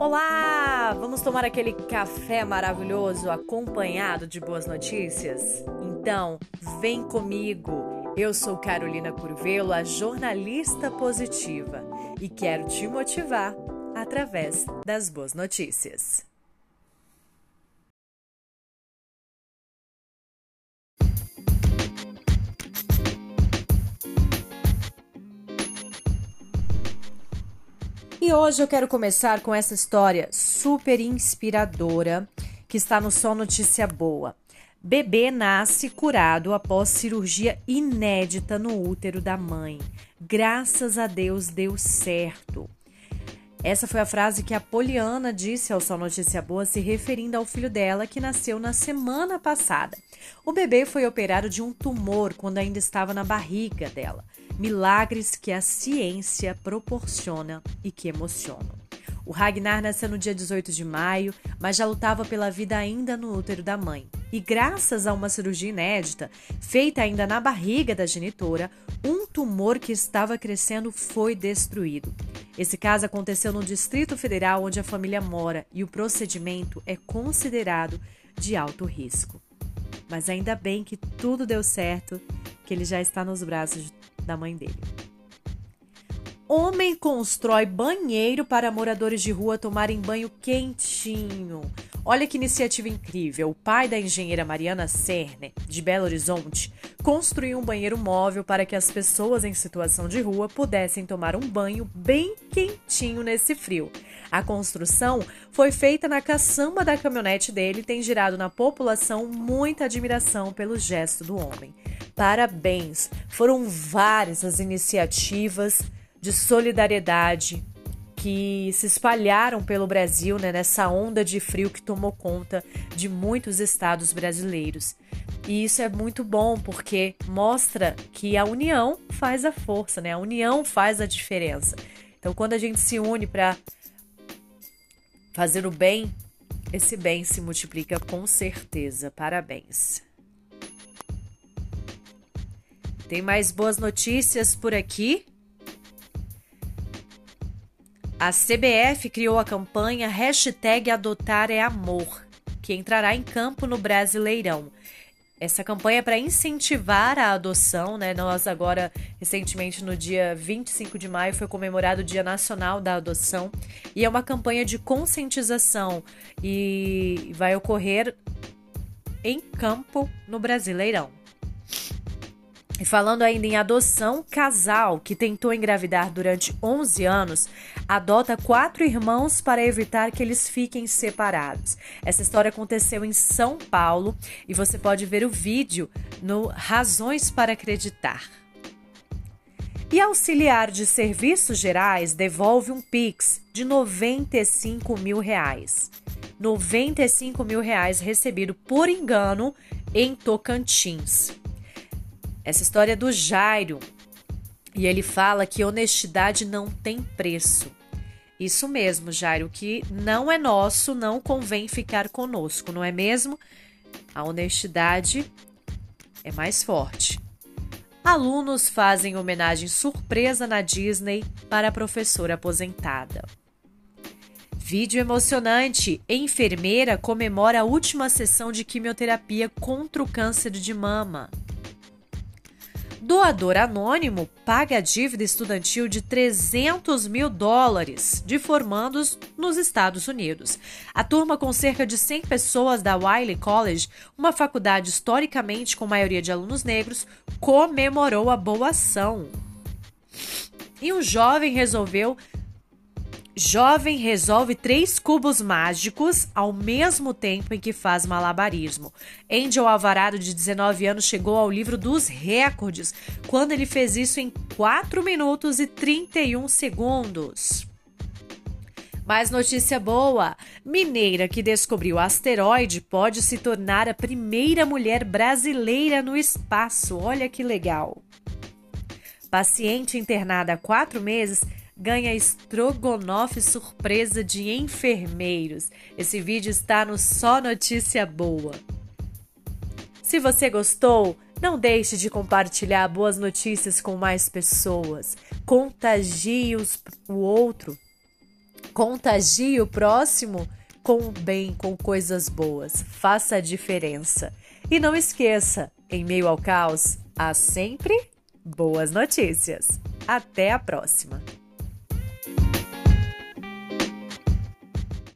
Olá! Vamos tomar aquele café maravilhoso acompanhado de boas notícias? Então, vem comigo! Eu sou Carolina Curvelo, a jornalista positiva, e quero te motivar através das boas notícias. E hoje eu quero começar com essa história super inspiradora que está no Só Notícia Boa. Bebê nasce curado após cirurgia inédita no útero da mãe. Graças a Deus deu certo. Essa foi a frase que a Poliana disse ao Só Notícia Boa, se referindo ao filho dela que nasceu na semana passada. O bebê foi operado de um tumor quando ainda estava na barriga dela milagres que a ciência proporciona e que emocionam. O Ragnar nasceu no dia 18 de maio, mas já lutava pela vida ainda no útero da mãe. E graças a uma cirurgia inédita, feita ainda na barriga da genitora, um tumor que estava crescendo foi destruído. Esse caso aconteceu no Distrito Federal, onde a família mora, e o procedimento é considerado de alto risco. Mas ainda bem que tudo deu certo, que ele já está nos braços da mãe dele. Homem constrói banheiro para moradores de rua tomarem banho quentinho. Olha que iniciativa incrível. O pai da engenheira Mariana Cerner, de Belo Horizonte, construiu um banheiro móvel para que as pessoas em situação de rua pudessem tomar um banho bem quentinho nesse frio. A construção foi feita na caçamba da caminhonete dele e tem gerado na população muita admiração pelo gesto do homem. Parabéns! Foram várias as iniciativas de solidariedade que se espalharam pelo Brasil né, nessa onda de frio que tomou conta de muitos estados brasileiros. E isso é muito bom porque mostra que a união faz a força, né? A união faz a diferença. Então, quando a gente se une para fazer o bem, esse bem se multiplica com certeza. Parabéns. Tem mais boas notícias por aqui. A CBF criou a campanha Hashtag Adotar é Amor, que entrará em campo no Brasileirão. Essa campanha é para incentivar a adoção, né? Nós agora, recentemente, no dia 25 de maio, foi comemorado o Dia Nacional da Adoção. E é uma campanha de conscientização e vai ocorrer em campo no Brasileirão. E falando ainda em adoção, casal que tentou engravidar durante 11 anos adota quatro irmãos para evitar que eles fiquem separados. Essa história aconteceu em São Paulo e você pode ver o vídeo no Razões para Acreditar. E auxiliar de serviços gerais devolve um Pix de 95 mil reais. 95 mil reais recebido por engano em Tocantins. Essa história é do Jairo. E ele fala que honestidade não tem preço. Isso mesmo, Jairo, que não é nosso, não convém ficar conosco, não é mesmo? A honestidade é mais forte. Alunos fazem homenagem surpresa na Disney para a professora aposentada. Vídeo emocionante. Enfermeira comemora a última sessão de quimioterapia contra o câncer de mama. Doador anônimo paga a dívida estudantil de 300 mil dólares de formandos nos Estados Unidos. A turma, com cerca de 100 pessoas da Wiley College, uma faculdade historicamente com maioria de alunos negros, comemorou a boa ação. E um jovem resolveu Jovem resolve três cubos mágicos ao mesmo tempo em que faz malabarismo. Angel Alvarado, de 19 anos, chegou ao livro dos recordes quando ele fez isso em 4 minutos e 31 segundos. Mais notícia boa: mineira que descobriu asteroide pode se tornar a primeira mulher brasileira no espaço. Olha que legal. Paciente internada há quatro meses ganha estrogonofe surpresa de enfermeiros. Esse vídeo está no Só Notícia Boa. Se você gostou, não deixe de compartilhar boas notícias com mais pessoas. Contagie os, o outro Contagie o próximo com o bem, com coisas boas. Faça a diferença. E não esqueça, em meio ao caos, há sempre boas notícias. Até a próxima!